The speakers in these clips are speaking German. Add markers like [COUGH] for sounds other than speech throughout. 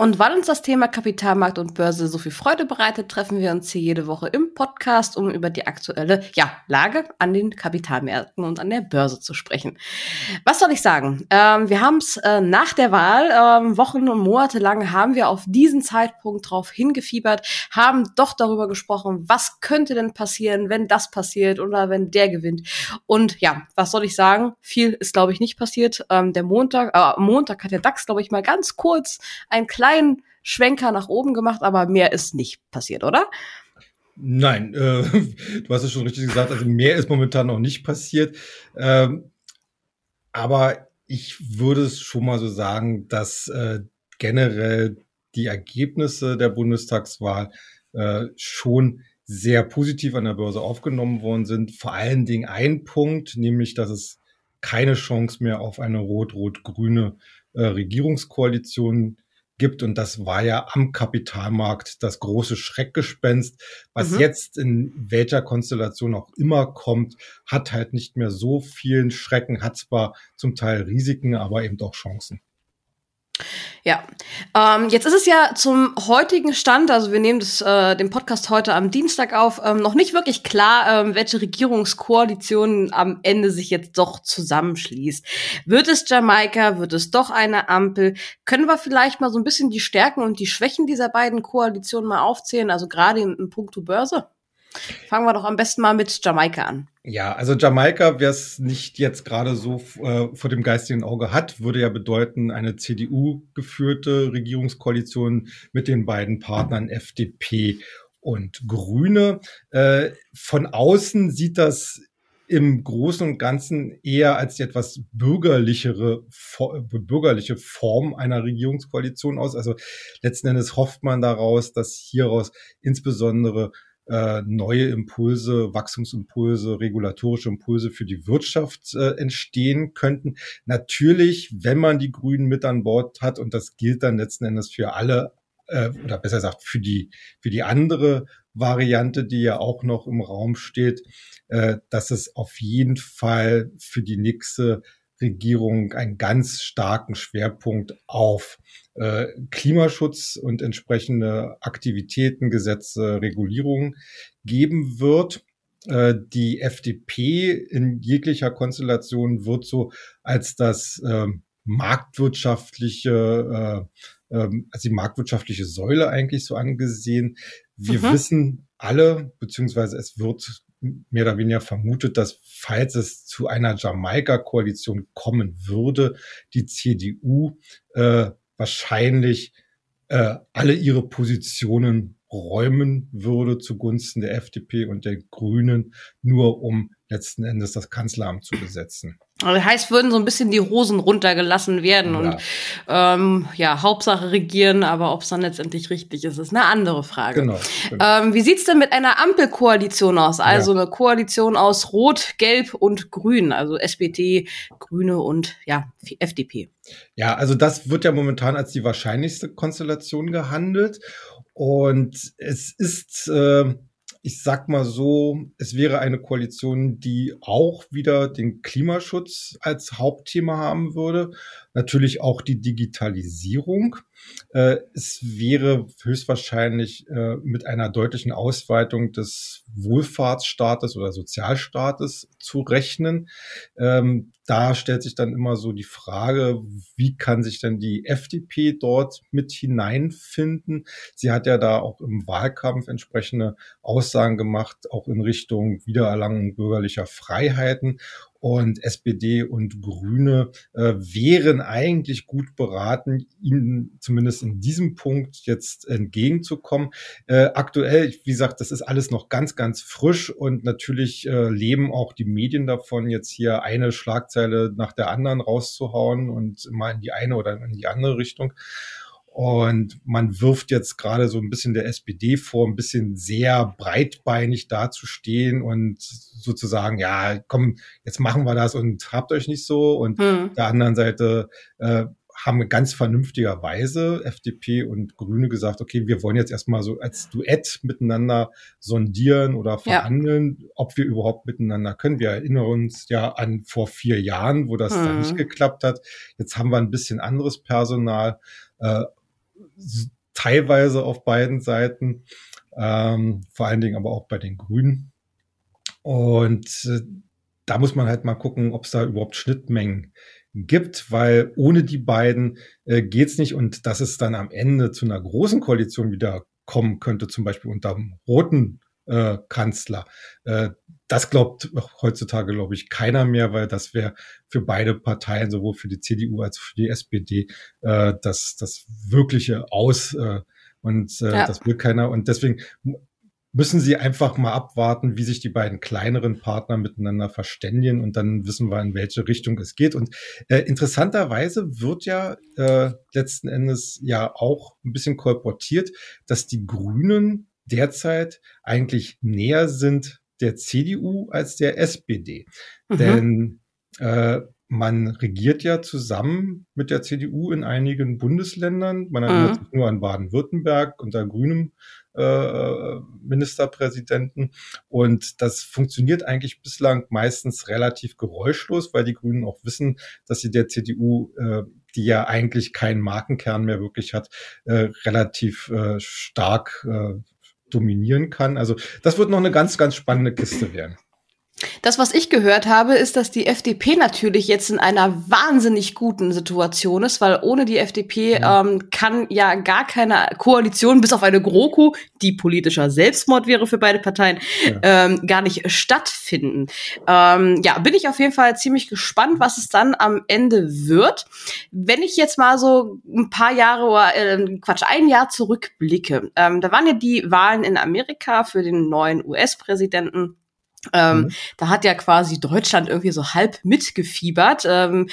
Und weil uns das Thema Kapitalmarkt und Börse so viel Freude bereitet, treffen wir uns hier jede Woche im Podcast, um über die aktuelle ja, Lage an den Kapitalmärkten und an der Börse zu sprechen. Was soll ich sagen? Ähm, wir haben es äh, nach der Wahl, ähm, Wochen und Monate lang, haben wir auf diesen Zeitpunkt drauf hingefiebert, haben doch darüber gesprochen, was könnte denn passieren, wenn das passiert oder wenn der gewinnt. Und ja, was soll ich sagen? Viel ist, glaube ich, nicht passiert. Ähm, der Montag, äh, Montag hat der DAX, glaube ich, mal ganz kurz einen kleinen Schwenker nach oben gemacht, aber mehr ist nicht passiert, oder? Nein, äh, [LAUGHS] du hast es schon richtig gesagt, also mehr ist momentan noch nicht passiert. Ähm, aber ich würde es schon mal so sagen, dass äh, generell die Ergebnisse der Bundestagswahl äh, schon sehr positiv an der Börse aufgenommen worden sind. Vor allen Dingen ein Punkt, nämlich, dass es keine Chance mehr auf eine rot-rot-grüne äh, Regierungskoalition gibt. Und das war ja am Kapitalmarkt das große Schreckgespenst. Was mhm. jetzt in welcher Konstellation auch immer kommt, hat halt nicht mehr so vielen Schrecken, hat zwar zum Teil Risiken, aber eben auch Chancen. Ja, ähm, jetzt ist es ja zum heutigen Stand, also wir nehmen das, äh, den Podcast heute am Dienstag auf, ähm, noch nicht wirklich klar, ähm, welche Regierungskoalition am Ende sich jetzt doch zusammenschließt. Wird es Jamaika, wird es doch eine Ampel? Können wir vielleicht mal so ein bisschen die Stärken und die Schwächen dieser beiden Koalitionen mal aufzählen, also gerade in, in puncto Börse? Fangen wir doch am besten mal mit Jamaika an. Ja, also Jamaika, wer es nicht jetzt gerade so äh, vor dem geistigen Auge hat, würde ja bedeuten, eine CDU-geführte Regierungskoalition mit den beiden Partnern FDP und Grüne. Äh, von außen sieht das im Großen und Ganzen eher als die etwas bürgerlichere, bürgerliche Form einer Regierungskoalition aus. Also letzten Endes hofft man daraus, dass hieraus insbesondere äh, neue Impulse, Wachstumsimpulse, regulatorische Impulse für die Wirtschaft äh, entstehen könnten. Natürlich, wenn man die Grünen mit an Bord hat, und das gilt dann letzten Endes für alle, äh, oder besser gesagt für die, für die andere Variante, die ja auch noch im Raum steht, äh, dass es auf jeden Fall für die nächste Regierung einen ganz starken Schwerpunkt auf äh, Klimaschutz und entsprechende Aktivitäten, Gesetze, Regulierungen geben wird. Äh, die FDP in jeglicher Konstellation wird so als das äh, marktwirtschaftliche, äh, äh, als die marktwirtschaftliche Säule eigentlich so angesehen. Wir mhm. wissen alle, beziehungsweise es wird mehr oder weniger vermutet, dass falls es zu einer Jamaika-Koalition kommen würde, die CDU äh, wahrscheinlich äh, alle ihre Positionen räumen würde zugunsten der FDP und der Grünen, nur um letzten Endes das Kanzleramt zu besetzen. Das heißt, würden so ein bisschen die Hosen runtergelassen werden ja. und ähm, ja, Hauptsache regieren, aber ob es dann letztendlich richtig ist, ist eine andere Frage. Genau. genau. Ähm, wie sieht's denn mit einer Ampelkoalition aus? Also ja. eine Koalition aus Rot, Gelb und Grün, also SPD, Grüne und ja, FDP. Ja, also das wird ja momentan als die wahrscheinlichste Konstellation gehandelt. Und es ist, äh, ich sag mal so, es wäre eine Koalition, die auch wieder den Klimaschutz als Hauptthema haben würde. Natürlich auch die Digitalisierung. Äh, es wäre höchstwahrscheinlich äh, mit einer deutlichen Ausweitung des Wohlfahrtsstaates oder Sozialstaates zu rechnen. Ähm, da stellt sich dann immer so die Frage, wie kann sich denn die FDP dort mit hineinfinden? Sie hat ja da auch im Wahlkampf entsprechende Aussagen gemacht, auch in Richtung Wiedererlangung bürgerlicher Freiheiten und SPD und Grüne äh, wären eigentlich gut beraten, ihnen zumindest in diesem Punkt jetzt entgegenzukommen. Äh, aktuell, wie gesagt, das ist alles noch ganz, ganz frisch und natürlich äh, leben auch die Medien davon, jetzt hier eine Schlagzeile nach der anderen rauszuhauen und mal in die eine oder in die andere Richtung. Und man wirft jetzt gerade so ein bisschen der SPD vor, ein bisschen sehr breitbeinig dazustehen und sozusagen, ja, komm, jetzt machen wir das und habt euch nicht so. Und hm. der anderen Seite äh, haben ganz vernünftigerweise FDP und Grüne gesagt, okay, wir wollen jetzt erstmal so als Duett miteinander sondieren oder verhandeln, ja. ob wir überhaupt miteinander können. Wir erinnern uns ja an vor vier Jahren, wo das hm. dann nicht geklappt hat. Jetzt haben wir ein bisschen anderes Personal, äh, teilweise auf beiden Seiten, ähm, vor allen Dingen aber auch bei den Grünen. Und äh, da muss man halt mal gucken, ob es da überhaupt Schnittmengen gibt, weil ohne die beiden äh, geht's nicht und dass es dann am Ende zu einer großen Koalition wieder kommen könnte, zum Beispiel unter dem roten äh, Kanzler. Äh, das glaubt heutzutage, glaube ich, keiner mehr, weil das wäre für beide Parteien, sowohl für die CDU als auch für die SPD, äh, das, das wirkliche Aus. Äh, und äh, ja. das will keiner. Und deswegen müssen sie einfach mal abwarten, wie sich die beiden kleineren Partner miteinander verständigen und dann wissen wir, in welche Richtung es geht. Und äh, interessanterweise wird ja äh, letzten Endes ja auch ein bisschen kolportiert, dass die Grünen derzeit eigentlich näher sind der CDU als der SPD. Mhm. Denn äh, man regiert ja zusammen mit der CDU in einigen Bundesländern. Man erinnert mhm. sich nur an Baden-Württemberg unter grünem äh, Ministerpräsidenten. Und das funktioniert eigentlich bislang meistens relativ geräuschlos, weil die Grünen auch wissen, dass sie der CDU, äh, die ja eigentlich keinen Markenkern mehr wirklich hat, äh, relativ äh, stark äh, dominieren kann. Also das wird noch eine ganz, ganz spannende Kiste werden. Das, was ich gehört habe, ist, dass die FDP natürlich jetzt in einer wahnsinnig guten Situation ist, weil ohne die FDP ja. ähm, kann ja gar keine Koalition, bis auf eine GroKo, die politischer Selbstmord wäre für beide Parteien, ja. ähm, gar nicht stattfinden. Ähm, ja, bin ich auf jeden Fall ziemlich gespannt, was es dann am Ende wird. Wenn ich jetzt mal so ein paar Jahre oder äh, Quatsch, ein Jahr zurückblicke, ähm, da waren ja die Wahlen in Amerika für den neuen US-Präsidenten. Ähm, mhm. Da hat ja quasi Deutschland irgendwie so halb mitgefiebert. Ähm,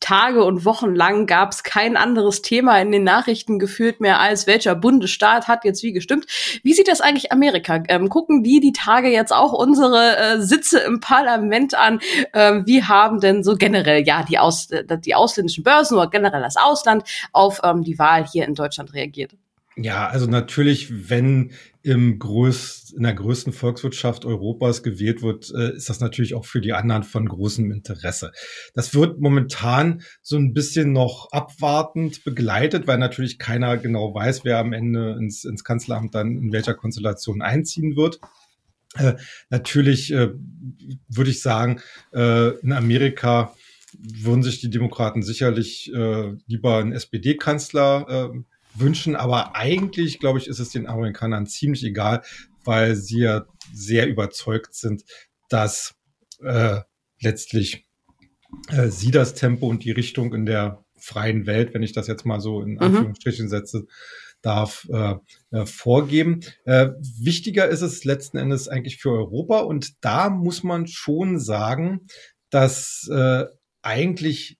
Tage und Wochen lang gab es kein anderes Thema in den Nachrichten gefühlt mehr als welcher Bundesstaat hat jetzt wie gestimmt. Wie sieht das eigentlich Amerika? Ähm, gucken die die Tage jetzt auch unsere äh, Sitze im Parlament an? Ähm, wie haben denn so generell ja die, Aus äh, die ausländischen Börsen oder generell das Ausland auf ähm, die Wahl hier in Deutschland reagiert? Ja, also natürlich, wenn im größt, in der größten Volkswirtschaft Europas gewählt wird, äh, ist das natürlich auch für die anderen von großem Interesse. Das wird momentan so ein bisschen noch abwartend begleitet, weil natürlich keiner genau weiß, wer am Ende ins, ins Kanzleramt dann in welcher Konstellation einziehen wird. Äh, natürlich äh, würde ich sagen, äh, in Amerika würden sich die Demokraten sicherlich äh, lieber einen SPD-Kanzler äh, wünschen. Aber eigentlich, glaube ich, ist es den Amerikanern ziemlich egal, weil sie ja sehr überzeugt sind, dass äh, letztlich äh, sie das Tempo und die Richtung in der freien Welt, wenn ich das jetzt mal so in mhm. Anführungsstrichen setze, darf äh, äh, vorgeben. Äh, wichtiger ist es letzten Endes eigentlich für Europa und da muss man schon sagen, dass äh, eigentlich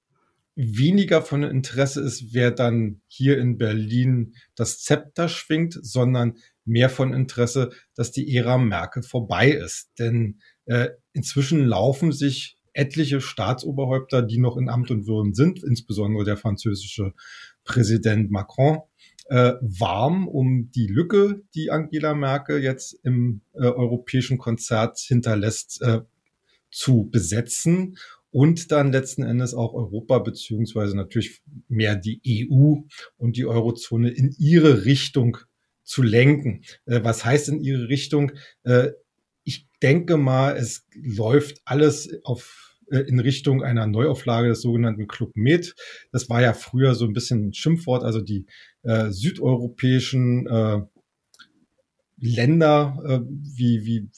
weniger von Interesse ist, wer dann hier in Berlin das Zepter schwingt, sondern mehr von Interesse, dass die Ära Merkel vorbei ist. Denn äh, inzwischen laufen sich etliche Staatsoberhäupter, die noch in Amt und Würden sind, insbesondere der französische Präsident Macron, äh, warm um die Lücke, die Angela Merkel jetzt im äh, europäischen Konzert hinterlässt, äh, zu besetzen und dann letzten Endes auch Europa beziehungsweise natürlich mehr die EU und die Eurozone in ihre Richtung zu lenken. Äh, was heißt in ihre Richtung? Äh, ich denke mal, es läuft alles auf äh, in Richtung einer Neuauflage des sogenannten Club Med. Das war ja früher so ein bisschen ein Schimpfwort, also die äh, südeuropäischen äh, Länder äh, wie, wie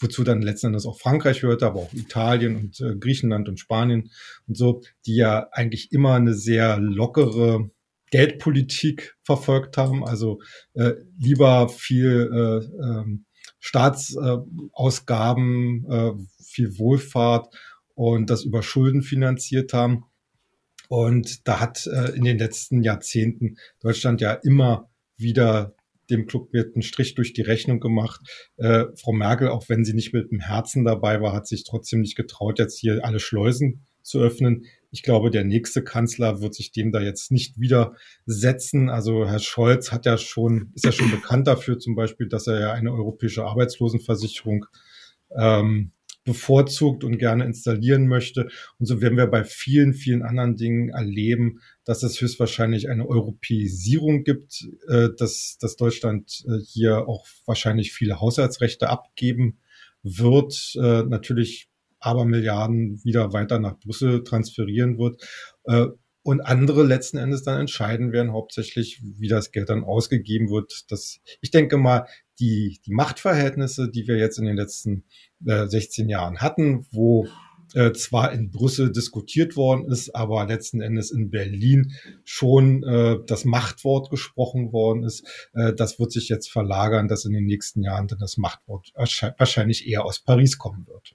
wozu dann letzten Endes auch Frankreich hörte, aber auch Italien und äh, Griechenland und Spanien und so, die ja eigentlich immer eine sehr lockere Geldpolitik verfolgt haben, also äh, lieber viel äh, äh, Staatsausgaben, äh, viel Wohlfahrt und das über Schulden finanziert haben. Und da hat äh, in den letzten Jahrzehnten Deutschland ja immer wieder dem Club wird ein Strich durch die Rechnung gemacht. Äh, Frau Merkel, auch wenn sie nicht mit dem Herzen dabei war, hat sich trotzdem nicht getraut, jetzt hier alle Schleusen zu öffnen. ich glaube, der nächste Kanzler wird sich dem da jetzt nicht widersetzen. Also Herr Scholz hat ja schon, ist ja schon bekannt dafür zum Beispiel, dass er ja eine europäische Arbeitslosenversicherung ähm, bevorzugt und gerne installieren möchte. Und so werden wir bei vielen, vielen anderen Dingen erleben, dass es höchstwahrscheinlich eine Europäisierung gibt, äh, dass, dass Deutschland äh, hier auch wahrscheinlich viele Haushaltsrechte abgeben wird, äh, natürlich aber Milliarden wieder weiter nach Brüssel transferieren wird. Und andere letzten Endes dann entscheiden werden, hauptsächlich, wie das Geld dann ausgegeben wird. Das, ich denke mal, die, die Machtverhältnisse, die wir jetzt in den letzten äh, 16 Jahren hatten, wo äh, zwar in Brüssel diskutiert worden ist, aber letzten Endes in Berlin schon äh, das Machtwort gesprochen worden ist. Äh, das wird sich jetzt verlagern, dass in den nächsten Jahren dann das Machtwort wahrscheinlich eher aus Paris kommen wird.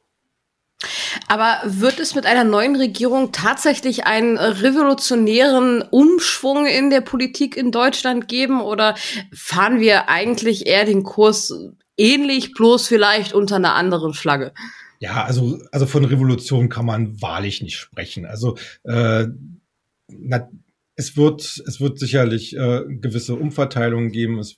Aber wird es mit einer neuen Regierung tatsächlich einen revolutionären Umschwung in der Politik in Deutschland geben oder fahren wir eigentlich eher den Kurs ähnlich, bloß vielleicht unter einer anderen Flagge? Ja, also, also von Revolution kann man wahrlich nicht sprechen. Also äh, na, es wird, es wird sicherlich äh, gewisse Umverteilungen geben. Es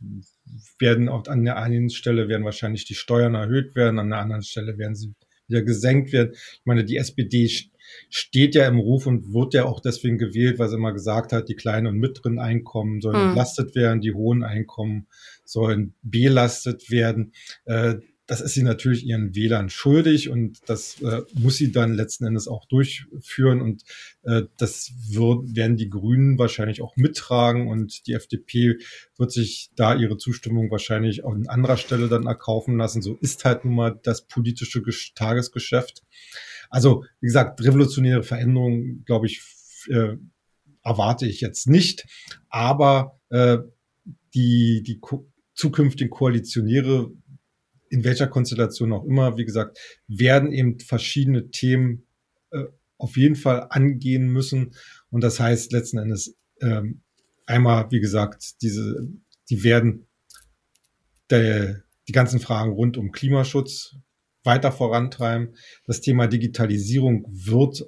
werden auch an der einen Stelle werden wahrscheinlich die Steuern erhöht werden, an der anderen Stelle werden sie wieder gesenkt werden. Ich meine, die SPD steht ja im Ruf und wird ja auch deswegen gewählt, weil sie immer gesagt hat, die kleinen und mittleren Einkommen sollen hm. entlastet werden, die hohen Einkommen sollen belastet werden. Äh, das ist sie natürlich ihren Wählern schuldig und das äh, muss sie dann letzten Endes auch durchführen und äh, das wird, werden die Grünen wahrscheinlich auch mittragen und die FDP wird sich da ihre Zustimmung wahrscheinlich an anderer Stelle dann erkaufen lassen. So ist halt nun mal das politische Tagesgeschäft. Also wie gesagt, revolutionäre Veränderungen, glaube ich, äh, erwarte ich jetzt nicht, aber äh, die, die zukünftigen Koalitionäre in welcher Konstellation auch immer, wie gesagt, werden eben verschiedene Themen äh, auf jeden Fall angehen müssen. Und das heißt letzten Endes ähm, einmal, wie gesagt, diese, die werden der, die ganzen Fragen rund um Klimaschutz weiter vorantreiben. Das Thema Digitalisierung wird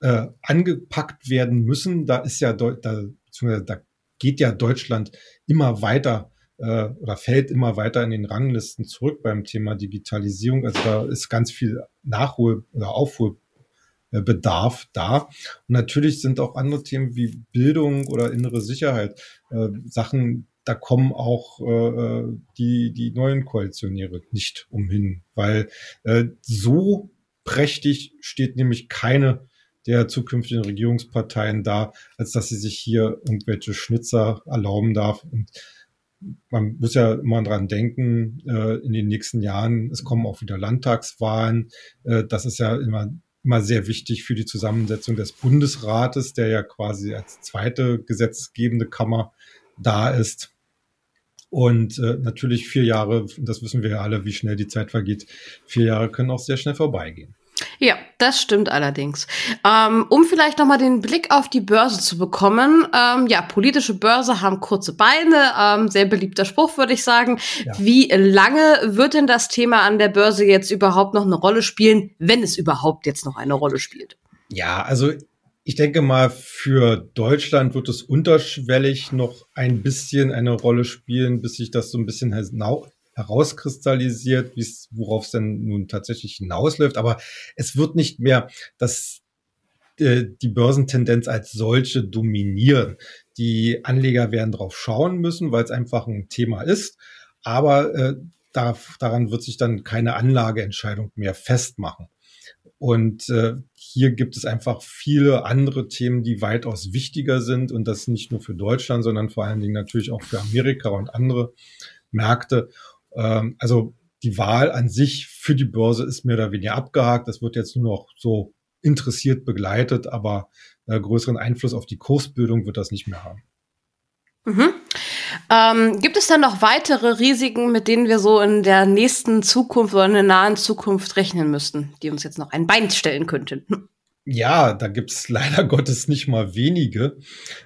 äh, angepackt werden müssen. Da ist ja, da, da geht ja Deutschland immer weiter äh, oder fällt immer weiter in den Ranglisten zurück beim Thema Digitalisierung. Also da ist ganz viel Nachhol- oder Aufholbedarf da. Und natürlich sind auch andere Themen wie Bildung oder innere Sicherheit äh, Sachen, da kommen auch äh, die, die neuen Koalitionäre nicht umhin, weil äh, so prächtig steht nämlich keine der zukünftigen Regierungsparteien da, als dass sie sich hier irgendwelche Schnitzer erlauben darf. Und man muss ja immer dran denken, äh, in den nächsten Jahren, es kommen auch wieder Landtagswahlen. Äh, das ist ja immer, immer sehr wichtig für die Zusammensetzung des Bundesrates, der ja quasi als zweite gesetzgebende Kammer da ist. Und äh, natürlich vier Jahre, das wissen wir ja alle, wie schnell die Zeit vergeht, vier Jahre können auch sehr schnell vorbeigehen. Ja, das stimmt allerdings. Ähm, um vielleicht noch mal den Blick auf die Börse zu bekommen. Ähm, ja, politische Börse haben kurze Beine. Ähm, sehr beliebter Spruch, würde ich sagen. Ja. Wie lange wird denn das Thema an der Börse jetzt überhaupt noch eine Rolle spielen, wenn es überhaupt jetzt noch eine Rolle spielt? Ja, also ich denke mal, für Deutschland wird es unterschwellig noch ein bisschen eine Rolle spielen, bis sich das so ein bisschen herauskristallisiert, worauf es denn nun tatsächlich hinausläuft. Aber es wird nicht mehr das, äh, die Börsentendenz als solche dominieren. Die Anleger werden drauf schauen müssen, weil es einfach ein Thema ist. Aber äh, da, daran wird sich dann keine Anlageentscheidung mehr festmachen. Und äh, hier gibt es einfach viele andere Themen, die weitaus wichtiger sind und das nicht nur für Deutschland, sondern vor allen Dingen natürlich auch für Amerika und andere Märkte. Ähm, also die Wahl an sich für die Börse ist mehr oder weniger abgehakt. Das wird jetzt nur noch so interessiert begleitet, aber äh, größeren Einfluss auf die Kursbildung wird das nicht mehr haben. Mhm. Ähm, gibt es dann noch weitere Risiken, mit denen wir so in der nächsten Zukunft oder in der nahen Zukunft rechnen müssten, die uns jetzt noch ein Bein stellen könnten? Ja, da gibt's [LAUGHS] leider Gottes nicht mal wenige.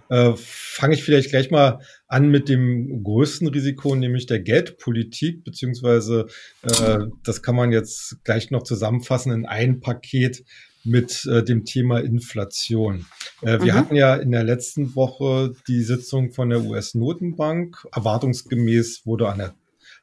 Äh, Fange ich vielleicht gleich mal an mit dem größten Risiko, nämlich der Geldpolitik, beziehungsweise äh, das kann man jetzt gleich noch zusammenfassen in ein Paket mit äh, dem Thema Inflation. Äh, wir mhm. hatten ja in der letzten Woche die Sitzung von der US-Notenbank. Erwartungsgemäß wurde an der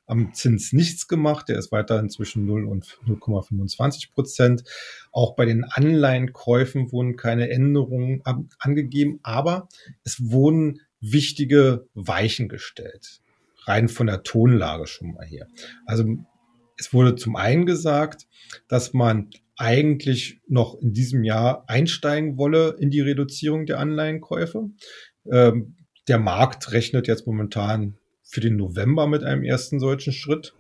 am Zins nichts gemacht. Der ist weiterhin zwischen 0 und 0,25 Prozent. Auch bei den Anleihenkäufen wurden keine Änderungen angegeben, aber es wurden wichtige Weichen gestellt. Rein von der Tonlage schon mal hier. Also es wurde zum einen gesagt, dass man eigentlich noch in diesem Jahr einsteigen wolle in die Reduzierung der Anleihenkäufe. Ähm, der Markt rechnet jetzt momentan für den November mit einem ersten solchen Schritt.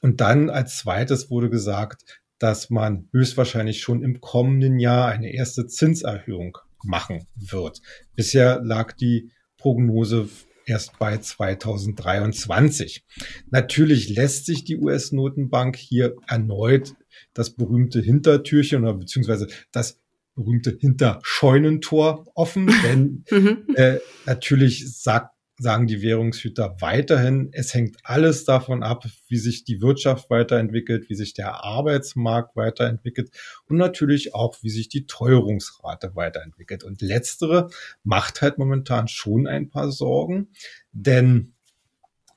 Und dann als zweites wurde gesagt, dass man höchstwahrscheinlich schon im kommenden Jahr eine erste Zinserhöhung machen wird. Bisher lag die Prognose erst bei 2023. Natürlich lässt sich die US-Notenbank hier erneut das berühmte Hintertürchen oder beziehungsweise das berühmte Hinterscheunentor offen, denn [LAUGHS] mhm. äh, natürlich sagt sagen die Währungshüter weiterhin, es hängt alles davon ab, wie sich die Wirtschaft weiterentwickelt, wie sich der Arbeitsmarkt weiterentwickelt und natürlich auch, wie sich die Teuerungsrate weiterentwickelt. Und letztere macht halt momentan schon ein paar Sorgen, denn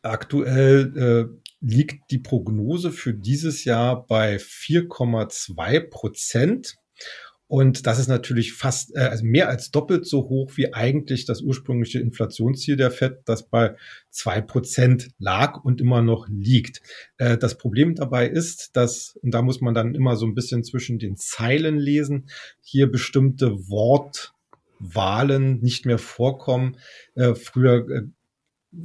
aktuell äh, liegt die Prognose für dieses Jahr bei 4,2 Prozent. Und das ist natürlich fast, äh, also mehr als doppelt so hoch wie eigentlich das ursprüngliche Inflationsziel der FED, das bei zwei Prozent lag und immer noch liegt. Äh, das Problem dabei ist, dass, und da muss man dann immer so ein bisschen zwischen den Zeilen lesen, hier bestimmte Wortwahlen nicht mehr vorkommen. Äh, früher äh,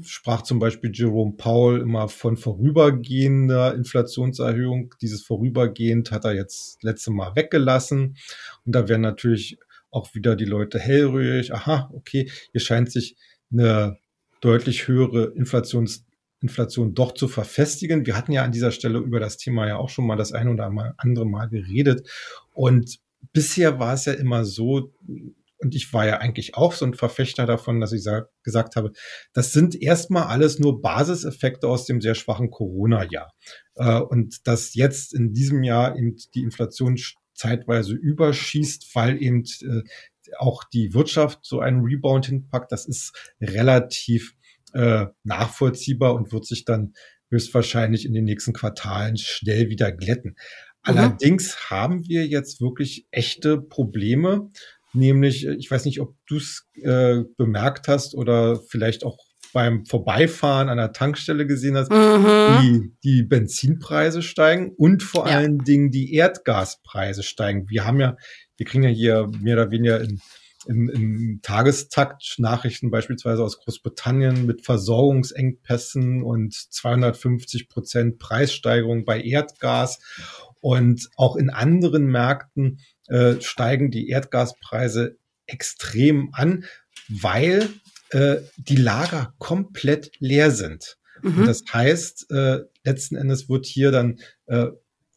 sprach zum Beispiel Jerome Powell immer von vorübergehender Inflationserhöhung. Dieses vorübergehend hat er jetzt letzte Mal weggelassen. Und da werden natürlich auch wieder die Leute hellrührig. Aha, okay, hier scheint sich eine deutlich höhere Inflations Inflation doch zu verfestigen. Wir hatten ja an dieser Stelle über das Thema ja auch schon mal das ein oder andere Mal geredet. Und bisher war es ja immer so, und ich war ja eigentlich auch so ein Verfechter davon, dass ich gesagt habe, das sind erstmal alles nur Basiseffekte aus dem sehr schwachen Corona-Jahr. Äh, und dass jetzt in diesem Jahr eben die Inflation zeitweise überschießt, weil eben äh, auch die Wirtschaft so einen Rebound hinpackt, das ist relativ äh, nachvollziehbar und wird sich dann höchstwahrscheinlich in den nächsten Quartalen schnell wieder glätten. Mhm. Allerdings haben wir jetzt wirklich echte Probleme nämlich, äh, ich weiß nicht, ob du es äh, bemerkt hast oder vielleicht auch beim Vorbeifahren an der Tankstelle gesehen hast, mhm. die, die Benzinpreise steigen und vor ja. allen Dingen die Erdgaspreise steigen. Wir haben ja, wir kriegen ja hier mehr oder weniger in, im, im Tagestakt Nachrichten beispielsweise aus Großbritannien mit Versorgungsengpässen und 250 Prozent Preissteigerung bei Erdgas. Und auch in anderen Märkten äh, steigen die Erdgaspreise extrem an, weil äh, die Lager komplett leer sind. Mhm. Und das heißt, äh, letzten Endes wird hier dann äh,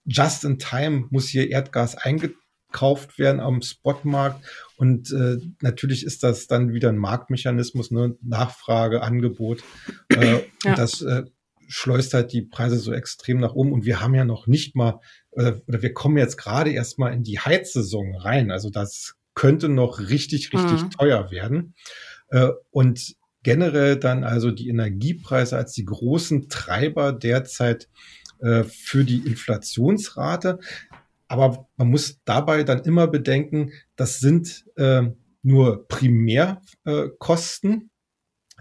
just in time muss hier Erdgas eingekauft werden am Spotmarkt. Und äh, natürlich ist das dann wieder ein Marktmechanismus, ne? Nachfrage, Angebot. Äh, ja. Und das äh, schleust halt die Preise so extrem nach oben. Und wir haben ja noch nicht mal oder, oder wir kommen jetzt gerade erstmal in die Heizsaison rein. Also das könnte noch richtig, richtig mhm. teuer werden. Äh, und generell dann also die Energiepreise als die großen Treiber derzeit äh, für die Inflationsrate. Aber man muss dabei dann immer bedenken, das sind äh, nur Primärkosten,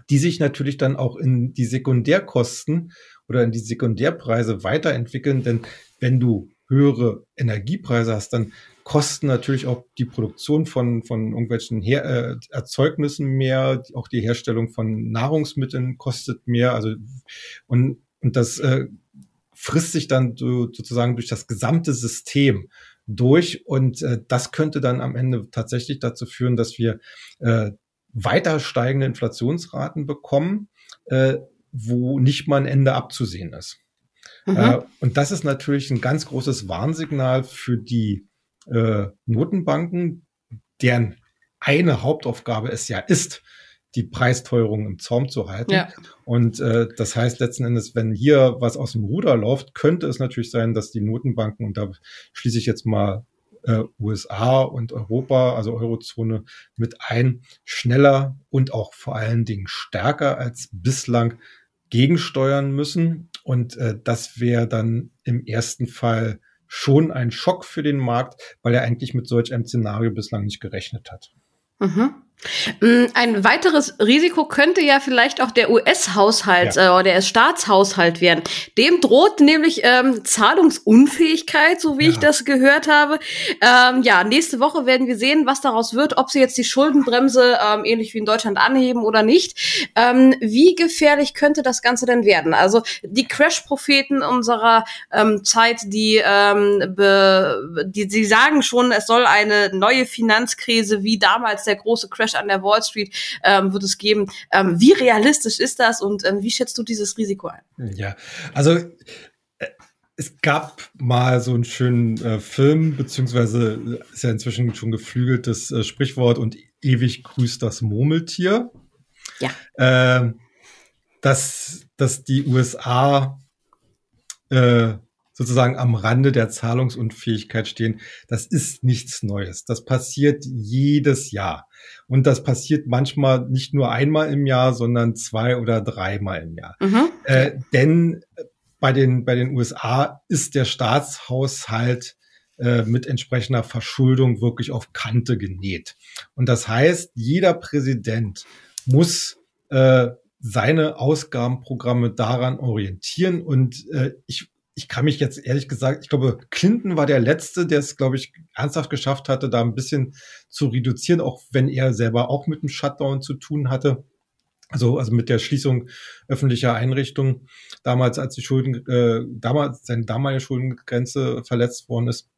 die sich natürlich dann auch in die Sekundärkosten oder in die Sekundärpreise weiterentwickeln. Denn wenn du höhere Energiepreise hast, dann kosten natürlich auch die Produktion von, von irgendwelchen Her äh, Erzeugnissen mehr, auch die Herstellung von Nahrungsmitteln kostet mehr. Also und, und das äh, frisst sich dann so, sozusagen durch das gesamte System durch. Und äh, das könnte dann am Ende tatsächlich dazu führen, dass wir äh, weiter steigende Inflationsraten bekommen, äh, wo nicht mal ein Ende abzusehen ist. Mhm. Äh, und das ist natürlich ein ganz großes Warnsignal für die äh, Notenbanken, deren eine Hauptaufgabe es ja ist, die Preisteuerung im Zaum zu halten. Ja. Und äh, das heißt letzten Endes, wenn hier was aus dem Ruder läuft, könnte es natürlich sein, dass die Notenbanken, und da schließe ich jetzt mal äh, USA und Europa, also Eurozone, mit ein, schneller und auch vor allen Dingen stärker als bislang gegensteuern müssen. Und äh, das wäre dann im ersten Fall schon ein Schock für den Markt, weil er eigentlich mit solch einem Szenario bislang nicht gerechnet hat. Mhm. Mm, ein weiteres Risiko könnte ja vielleicht auch der US-Haushalt ja. äh, oder der Staatshaushalt werden. Dem droht nämlich ähm, Zahlungsunfähigkeit, so wie ja. ich das gehört habe. Ähm, ja, nächste Woche werden wir sehen, was daraus wird, ob sie jetzt die Schuldenbremse ähm, ähnlich wie in Deutschland anheben oder nicht. Ähm, wie gefährlich könnte das Ganze denn werden? Also die Crash-Propheten unserer ähm, Zeit, die, ähm, be, die, sie sagen schon, es soll eine neue Finanzkrise wie damals der große Crash an der Wall Street ähm, wird es geben. Ähm, wie realistisch ist das und ähm, wie schätzt du dieses Risiko ein? Ja, also äh, es gab mal so einen schönen äh, Film, beziehungsweise ist ja inzwischen schon geflügeltes äh, Sprichwort und ewig grüßt das Murmeltier. Ja. Äh, dass, dass die USA äh, sozusagen am Rande der Zahlungsunfähigkeit stehen, das ist nichts Neues. Das passiert jedes Jahr. Und das passiert manchmal nicht nur einmal im Jahr, sondern zwei oder dreimal im Jahr. Mhm. Äh, denn bei den, bei den USA ist der Staatshaushalt äh, mit entsprechender Verschuldung wirklich auf Kante genäht. Und das heißt, jeder Präsident muss äh, seine Ausgabenprogramme daran orientieren. Und äh, ich ich kann mich jetzt ehrlich gesagt, ich glaube, Clinton war der Letzte, der es, glaube ich, ernsthaft geschafft hatte, da ein bisschen zu reduzieren, auch wenn er selber auch mit dem Shutdown zu tun hatte. Also, also mit der Schließung öffentlicher Einrichtungen, damals, als die Schulden, äh, damals seine damalige Schuldengrenze verletzt worden ist.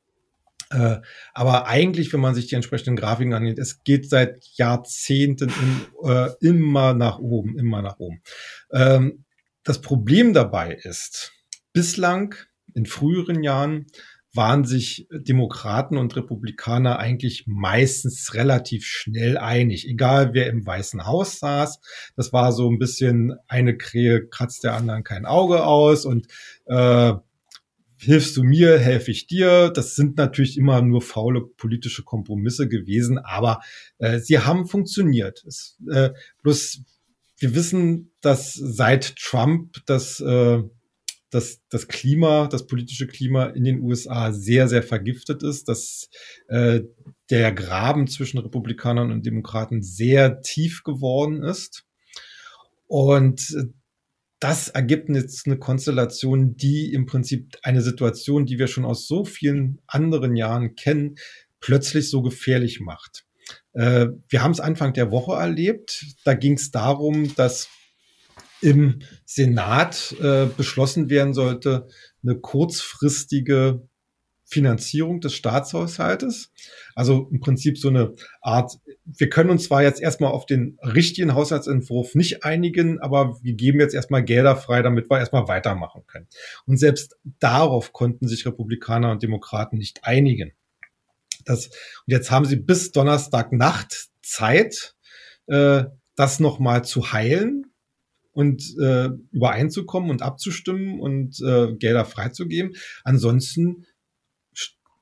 Äh, aber eigentlich, wenn man sich die entsprechenden Grafiken angeht, es geht seit Jahrzehnten in, äh, immer nach oben, immer nach oben. Ähm, das Problem dabei ist, Bislang in früheren Jahren waren sich Demokraten und Republikaner eigentlich meistens relativ schnell einig, egal wer im Weißen Haus saß. Das war so ein bisschen eine Krähe kratzt der anderen kein Auge aus und äh, hilfst du mir, helfe ich dir. Das sind natürlich immer nur faule politische Kompromisse gewesen, aber äh, sie haben funktioniert. Es, äh, bloß wir wissen, dass seit Trump das äh, dass das Klima, das politische Klima in den USA sehr, sehr vergiftet ist, dass äh, der Graben zwischen Republikanern und Demokraten sehr tief geworden ist. Und das ergibt jetzt eine Konstellation, die im Prinzip eine Situation, die wir schon aus so vielen anderen Jahren kennen, plötzlich so gefährlich macht. Äh, wir haben es Anfang der Woche erlebt. Da ging es darum, dass im Senat äh, beschlossen werden sollte, eine kurzfristige Finanzierung des Staatshaushaltes. Also im Prinzip so eine Art, wir können uns zwar jetzt erstmal auf den richtigen Haushaltsentwurf nicht einigen, aber wir geben jetzt erstmal Gelder frei, damit wir erstmal weitermachen können. Und selbst darauf konnten sich Republikaner und Demokraten nicht einigen. Das, und jetzt haben sie bis Donnerstagnacht Zeit, äh, das nochmal zu heilen und äh, übereinzukommen und abzustimmen und äh, Gelder freizugeben. Ansonsten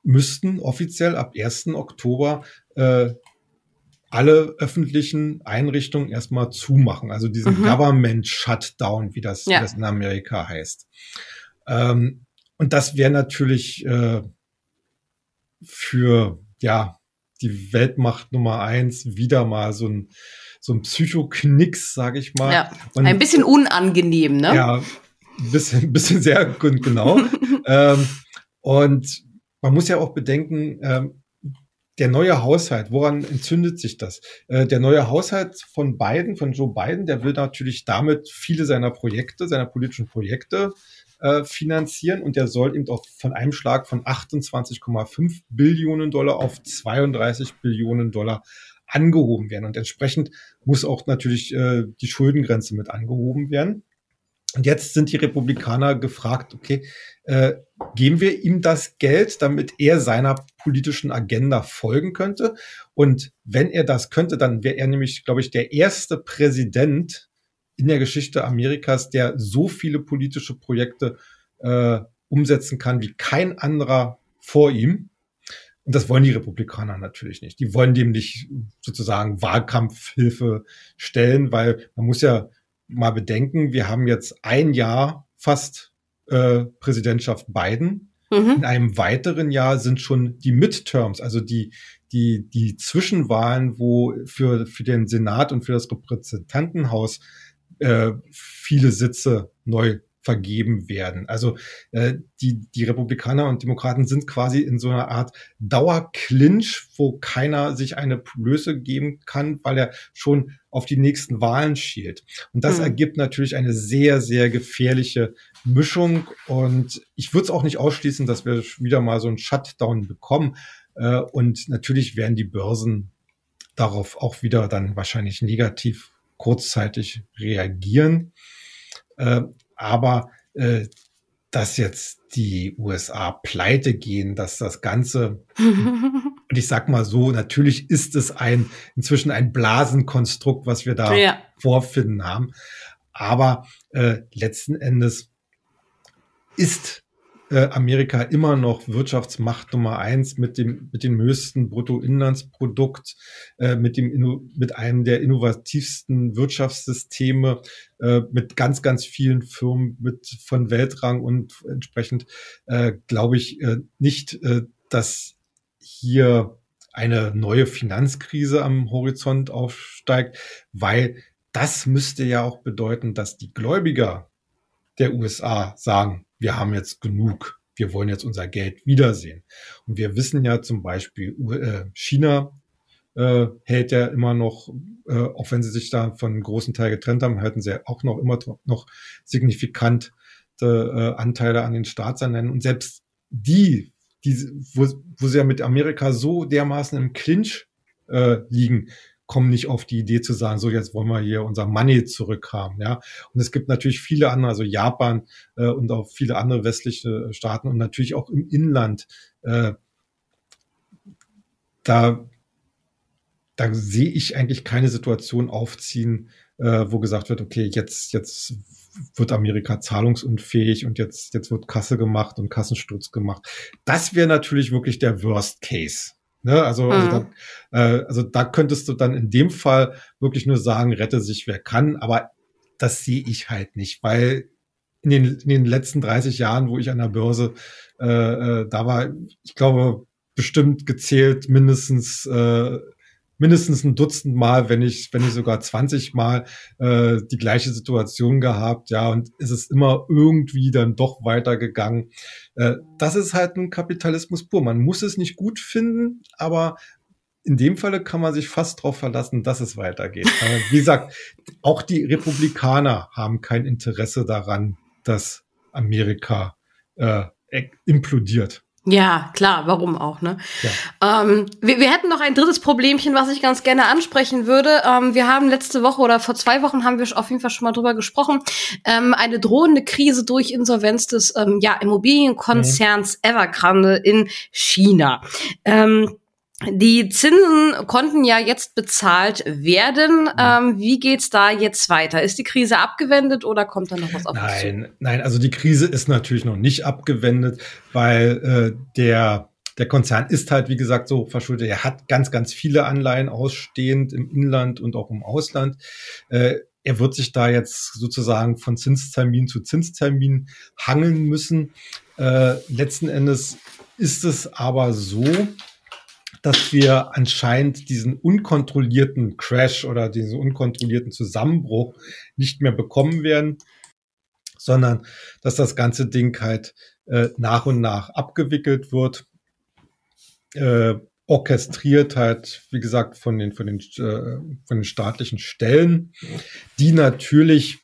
müssten offiziell ab 1. Oktober äh, alle öffentlichen Einrichtungen erstmal zumachen, also diesen mhm. Government Shutdown, wie das, ja. wie das in Amerika heißt. Ähm, und das wäre natürlich äh, für ja die Weltmacht Nummer eins wieder mal so ein so ein Psychoknicks, sage ich mal. Ja, Und, ein bisschen unangenehm, ne? Ja, ein bisschen, [LAUGHS] bisschen sehr genau. [LAUGHS] ähm, und man muss ja auch bedenken, ähm, der neue Haushalt, woran entzündet sich das? Äh, der neue Haushalt von Biden, von Joe Biden, der will natürlich damit viele seiner Projekte, seiner politischen Projekte äh, finanzieren und der soll eben auch von einem Schlag von 28,5 Billionen Dollar auf 32 Billionen Dollar angehoben werden. Und entsprechend muss auch natürlich äh, die Schuldengrenze mit angehoben werden. Und jetzt sind die Republikaner gefragt, okay, äh, geben wir ihm das Geld, damit er seiner politischen Agenda folgen könnte? Und wenn er das könnte, dann wäre er nämlich, glaube ich, der erste Präsident in der Geschichte Amerikas, der so viele politische Projekte äh, umsetzen kann wie kein anderer vor ihm. Und das wollen die Republikaner natürlich nicht. Die wollen dem nicht sozusagen Wahlkampfhilfe stellen, weil man muss ja mal bedenken, wir haben jetzt ein Jahr fast äh, Präsidentschaft Biden. Mhm. In einem weiteren Jahr sind schon die Midterms, also die, die, die Zwischenwahlen, wo für, für den Senat und für das Repräsentantenhaus äh, viele Sitze neu vergeben werden. Also äh, die, die Republikaner und Demokraten sind quasi in so einer Art Dauerclinch, wo keiner sich eine Blöße geben kann, weil er schon auf die nächsten Wahlen schielt. Und das mhm. ergibt natürlich eine sehr, sehr gefährliche Mischung. Und ich würde es auch nicht ausschließen, dass wir wieder mal so einen Shutdown bekommen. Äh, und natürlich werden die Börsen darauf auch wieder dann wahrscheinlich negativ kurzzeitig reagieren. Aber äh, dass jetzt die USA pleite gehen, dass das Ganze, [LAUGHS] und ich sag mal so, natürlich ist es ein, inzwischen ein Blasenkonstrukt, was wir da ja. vorfinden haben. Aber äh, letzten Endes ist äh, Amerika immer noch Wirtschaftsmacht Nummer eins mit dem mit dem höchsten Bruttoinlandsprodukt, äh, mit dem mit einem der innovativsten Wirtschaftssysteme, äh, mit ganz ganz vielen Firmen mit von Weltrang und entsprechend äh, glaube ich äh, nicht, äh, dass hier eine neue Finanzkrise am Horizont aufsteigt, weil das müsste ja auch bedeuten, dass die Gläubiger der USA sagen, wir haben jetzt genug, wir wollen jetzt unser Geld wiedersehen. Und wir wissen ja zum Beispiel, äh, China äh, hält ja immer noch, äh, auch wenn sie sich da von einem großen Teil getrennt haben, halten sie auch noch immer noch signifikant Anteile an den Staatsanleihen. Und selbst die, die wo, wo sie ja mit Amerika so dermaßen im Clinch äh, liegen, kommen nicht auf die Idee zu sagen, so jetzt wollen wir hier unser Money zurückhaben. Ja, und es gibt natürlich viele andere, also Japan äh, und auch viele andere westliche Staaten und natürlich auch im Inland. Äh, da da sehe ich eigentlich keine Situation aufziehen, äh, wo gesagt wird, okay, jetzt jetzt wird Amerika zahlungsunfähig und jetzt jetzt wird Kasse gemacht und Kassensturz gemacht. Das wäre natürlich wirklich der Worst Case. Ne? Also, mhm. also, da, äh, also da könntest du dann in dem Fall wirklich nur sagen, rette sich wer kann, aber das sehe ich halt nicht, weil in den, in den letzten 30 Jahren, wo ich an der Börse äh, äh, da war, ich glaube, bestimmt gezählt mindestens äh, mindestens ein Dutzend Mal, wenn nicht, wenn nicht sogar 20 Mal äh, die gleiche Situation gehabt, ja, und es ist immer irgendwie dann doch weitergegangen. Äh, das ist halt ein Kapitalismus pur. Man muss es nicht gut finden, aber in dem Falle kann man sich fast darauf verlassen, dass es weitergeht. [LAUGHS] äh, wie gesagt, auch die Republikaner haben kein Interesse daran, dass Amerika äh, implodiert. Ja, klar, warum auch, ne? Ja. Ähm, wir, wir hätten noch ein drittes Problemchen, was ich ganz gerne ansprechen würde. Ähm, wir haben letzte Woche oder vor zwei Wochen haben wir auf jeden Fall schon mal drüber gesprochen. Ähm, eine drohende Krise durch Insolvenz des ähm, ja, Immobilienkonzerns mhm. Evergrande in China. Ähm, die Zinsen konnten ja jetzt bezahlt werden. Ähm, wie geht's da jetzt weiter? Ist die Krise abgewendet oder kommt da noch was auf uns zu? Nein, nein, also die Krise ist natürlich noch nicht abgewendet, weil äh, der der Konzern ist halt, wie gesagt, so verschuldet. Er hat ganz, ganz viele Anleihen ausstehend im Inland und auch im Ausland. Äh, er wird sich da jetzt sozusagen von Zinstermin zu Zinstermin hangeln müssen. Äh, letzten Endes ist es aber so, dass wir anscheinend diesen unkontrollierten Crash oder diesen unkontrollierten Zusammenbruch nicht mehr bekommen werden, sondern dass das ganze Ding halt äh, nach und nach abgewickelt wird, äh, orchestriert halt, wie gesagt, von den, von den, äh, von den staatlichen Stellen, die natürlich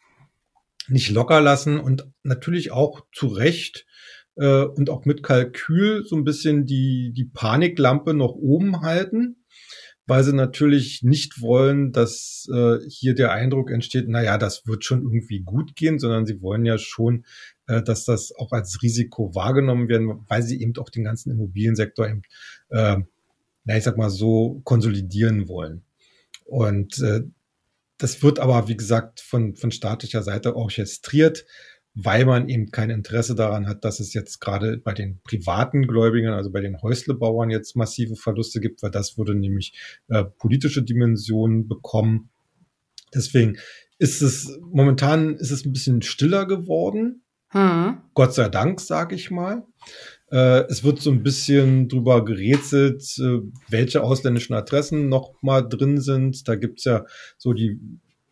nicht locker lassen und natürlich auch zu Recht äh, und auch mit Kalkül so ein bisschen die, die Paniklampe noch oben halten, weil sie natürlich nicht wollen, dass äh, hier der Eindruck entsteht, na ja, das wird schon irgendwie gut gehen, sondern sie wollen ja schon, äh, dass das auch als Risiko wahrgenommen werden, weil sie eben auch den ganzen Immobiliensektor eben, äh, na, ich sag mal so konsolidieren wollen. Und äh, das wird aber, wie gesagt, von, von staatlicher Seite orchestriert weil man eben kein Interesse daran hat, dass es jetzt gerade bei den privaten Gläubigern, also bei den Häuslebauern jetzt massive Verluste gibt, weil das würde nämlich äh, politische Dimensionen bekommen. Deswegen ist es momentan ist es ein bisschen stiller geworden. Hm. Gott sei Dank, sage ich mal. Äh, es wird so ein bisschen drüber gerätselt, äh, welche ausländischen Adressen noch mal drin sind. Da gibt's ja so die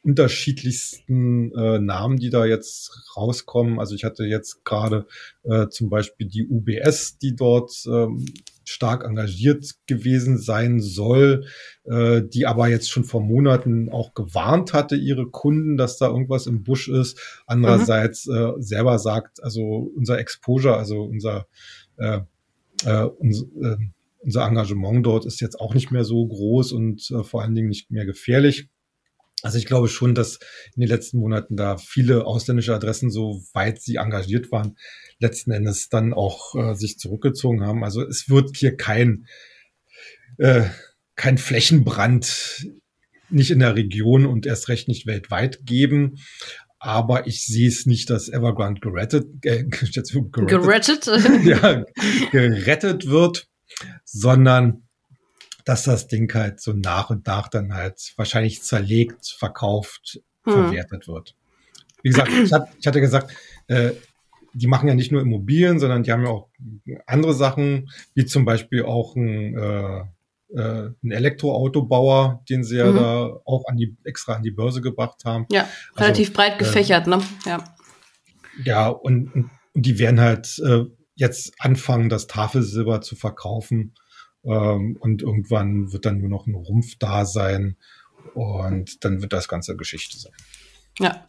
unterschiedlichsten äh, Namen, die da jetzt rauskommen. Also ich hatte jetzt gerade äh, zum Beispiel die UBS, die dort ähm, stark engagiert gewesen sein soll, äh, die aber jetzt schon vor Monaten auch gewarnt hatte, ihre Kunden, dass da irgendwas im Busch ist. Andererseits mhm. äh, selber sagt, also unser Exposure, also unser, äh, äh, uns, äh, unser Engagement dort ist jetzt auch nicht mehr so groß und äh, vor allen Dingen nicht mehr gefährlich. Also ich glaube schon, dass in den letzten Monaten da viele ausländische Adressen, so weit sie engagiert waren, letzten Endes dann auch äh, sich zurückgezogen haben. Also es wird hier kein, äh, kein Flächenbrand nicht in der Region und erst recht nicht weltweit geben. Aber ich sehe es nicht, dass Evergrande gerettet, äh, [LAUGHS] gerettet, gerettet? [LAUGHS] ja, gerettet wird, sondern dass das Ding halt so nach und nach dann halt wahrscheinlich zerlegt, verkauft, hm. verwertet wird. Wie gesagt, ich, hat, ich hatte gesagt, äh, die machen ja nicht nur Immobilien, sondern die haben ja auch andere Sachen, wie zum Beispiel auch ein, äh, äh, ein Elektroautobauer, den sie ja mhm. da auch an die, extra an die Börse gebracht haben. Ja, also, relativ also, breit gefächert, äh, ne? Ja. Ja, und, und die werden halt äh, jetzt anfangen, das Tafelsilber zu verkaufen ähm, und irgendwann wird dann nur noch ein Rumpf da sein und dann wird das ganze Geschichte sein. Ja,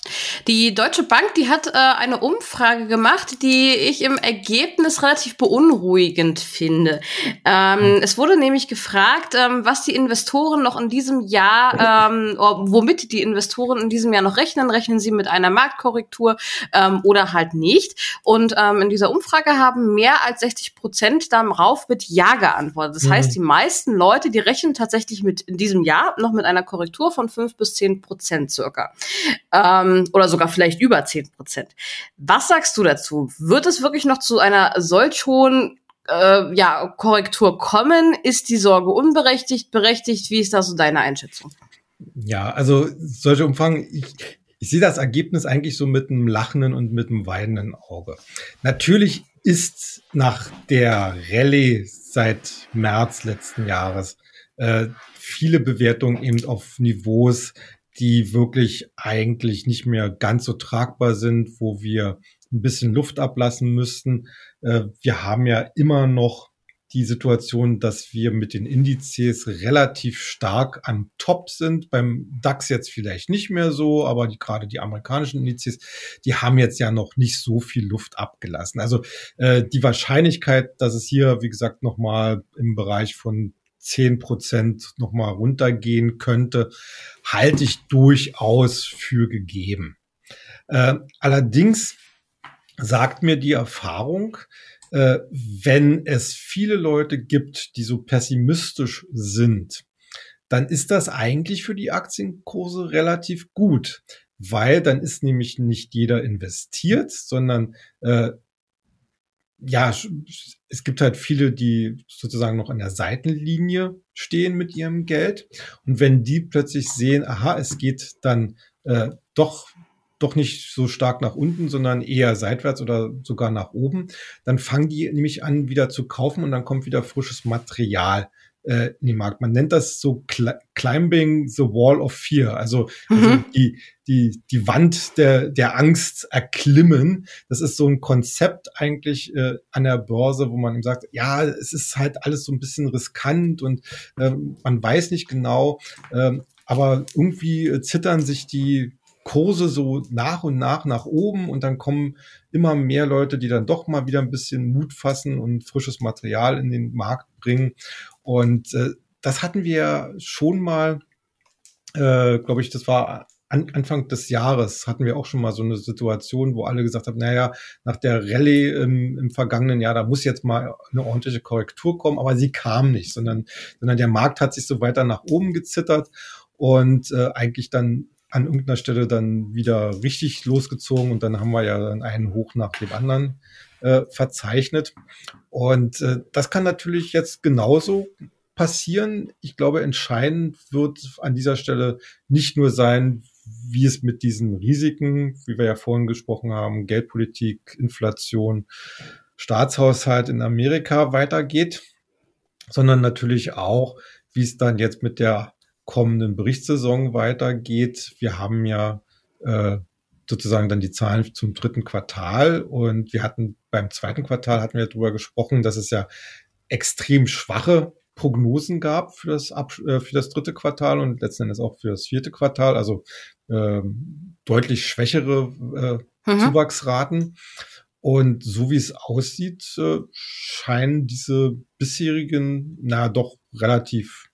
die Deutsche Bank, die hat äh, eine Umfrage gemacht, die ich im Ergebnis relativ beunruhigend finde. Ähm, hm. Es wurde nämlich gefragt, ähm, was die Investoren noch in diesem Jahr, ähm, womit die Investoren in diesem Jahr noch rechnen. Rechnen sie mit einer Marktkorrektur ähm, oder halt nicht? Und ähm, in dieser Umfrage haben mehr als 60 Prozent darauf mit Ja geantwortet. Das mhm. heißt, die meisten Leute, die rechnen tatsächlich mit in diesem Jahr noch mit einer Korrektur von fünf bis zehn Prozent circa ähm, oder sogar vielleicht über 10 Prozent. Was sagst du dazu? Wird es wirklich noch zu einer solch hohen äh, ja, Korrektur kommen? Ist die Sorge unberechtigt, berechtigt? Wie ist da so deine Einschätzung? Ja, also solche Umfang, ich, ich sehe das Ergebnis eigentlich so mit einem lachenden und mit einem weinenden Auge. Natürlich ist nach der Rallye seit März letzten Jahres äh, viele Bewertungen eben auf Niveaus die wirklich eigentlich nicht mehr ganz so tragbar sind, wo wir ein bisschen Luft ablassen müssten. Äh, wir haben ja immer noch die Situation, dass wir mit den Indizes relativ stark am Top sind. Beim DAX jetzt vielleicht nicht mehr so, aber die, gerade die amerikanischen Indizes, die haben jetzt ja noch nicht so viel Luft abgelassen. Also äh, die Wahrscheinlichkeit, dass es hier, wie gesagt, nochmal im Bereich von zehn Prozent nochmal runtergehen könnte, halte ich durchaus für gegeben. Äh, allerdings sagt mir die Erfahrung, äh, wenn es viele Leute gibt, die so pessimistisch sind, dann ist das eigentlich für die Aktienkurse relativ gut, weil dann ist nämlich nicht jeder investiert, sondern äh, ja, es gibt halt viele, die sozusagen noch an der Seitenlinie stehen mit ihrem Geld. Und wenn die plötzlich sehen, aha, es geht dann äh, doch doch nicht so stark nach unten, sondern eher seitwärts oder sogar nach oben, dann fangen die nämlich an, wieder zu kaufen und dann kommt wieder frisches Material äh, in den Markt. Man nennt das so Climbing the Wall of Fear, also, also mhm. also die, die, die Wand der, der Angst erklimmen. Das ist so ein Konzept eigentlich äh, an der Börse, wo man ihm sagt, ja, es ist halt alles so ein bisschen riskant und äh, man weiß nicht genau, äh, aber irgendwie zittern sich die Kurse so nach und nach nach oben und dann kommen immer mehr Leute, die dann doch mal wieder ein bisschen Mut fassen und frisches Material in den Markt bringen. Und äh, das hatten wir schon mal, äh, glaube ich, das war an, Anfang des Jahres hatten wir auch schon mal so eine Situation, wo alle gesagt haben, naja, nach der Rallye im, im vergangenen Jahr, da muss jetzt mal eine ordentliche Korrektur kommen, aber sie kam nicht, sondern, sondern der Markt hat sich so weiter nach oben gezittert und äh, eigentlich dann an irgendeiner Stelle dann wieder richtig losgezogen und dann haben wir ja dann einen Hoch nach dem anderen äh, verzeichnet. Und äh, das kann natürlich jetzt genauso passieren. Ich glaube, entscheidend wird an dieser Stelle nicht nur sein, wie es mit diesen Risiken, wie wir ja vorhin gesprochen haben, Geldpolitik, Inflation, Staatshaushalt in Amerika weitergeht, sondern natürlich auch, wie es dann jetzt mit der kommenden Berichtssaison weitergeht. Wir haben ja äh, sozusagen dann die Zahlen zum dritten Quartal und wir hatten beim zweiten Quartal hatten wir darüber gesprochen, dass es ja extrem schwache Prognosen gab für das, Ab äh, für das dritte Quartal und letzten Endes auch für das vierte Quartal, also äh, deutlich schwächere äh, mhm. Zuwachsraten. Und so wie es aussieht, äh, scheinen diese bisherigen, na doch relativ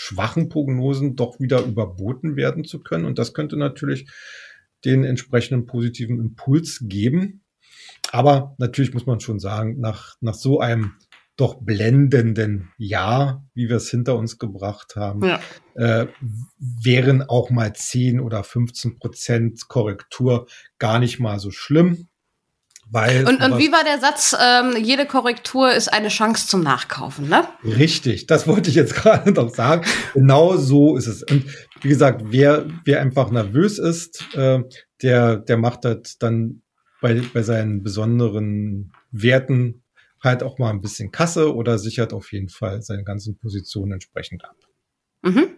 schwachen Prognosen doch wieder überboten werden zu können. Und das könnte natürlich den entsprechenden positiven Impuls geben. Aber natürlich muss man schon sagen, nach, nach so einem doch blendenden Jahr, wie wir es hinter uns gebracht haben, ja. äh, wären auch mal 10 oder 15 Prozent Korrektur gar nicht mal so schlimm. Weil und, und wie war der Satz, ähm, jede Korrektur ist eine Chance zum Nachkaufen, ne? Richtig, das wollte ich jetzt [LAUGHS] gerade noch sagen. genau so ist es. Und wie gesagt, wer, wer einfach nervös ist, äh, der, der macht das dann bei, bei seinen besonderen Werten halt auch mal ein bisschen Kasse oder sichert auf jeden Fall seine ganzen Positionen entsprechend ab. Mhm.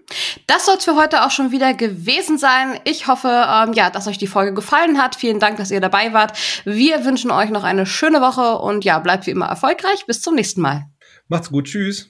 Das soll es für heute auch schon wieder gewesen sein. Ich hoffe, ähm, ja, dass euch die Folge gefallen hat. Vielen Dank, dass ihr dabei wart. Wir wünschen euch noch eine schöne Woche und ja, bleibt wie immer erfolgreich. Bis zum nächsten Mal. Macht's gut. Tschüss.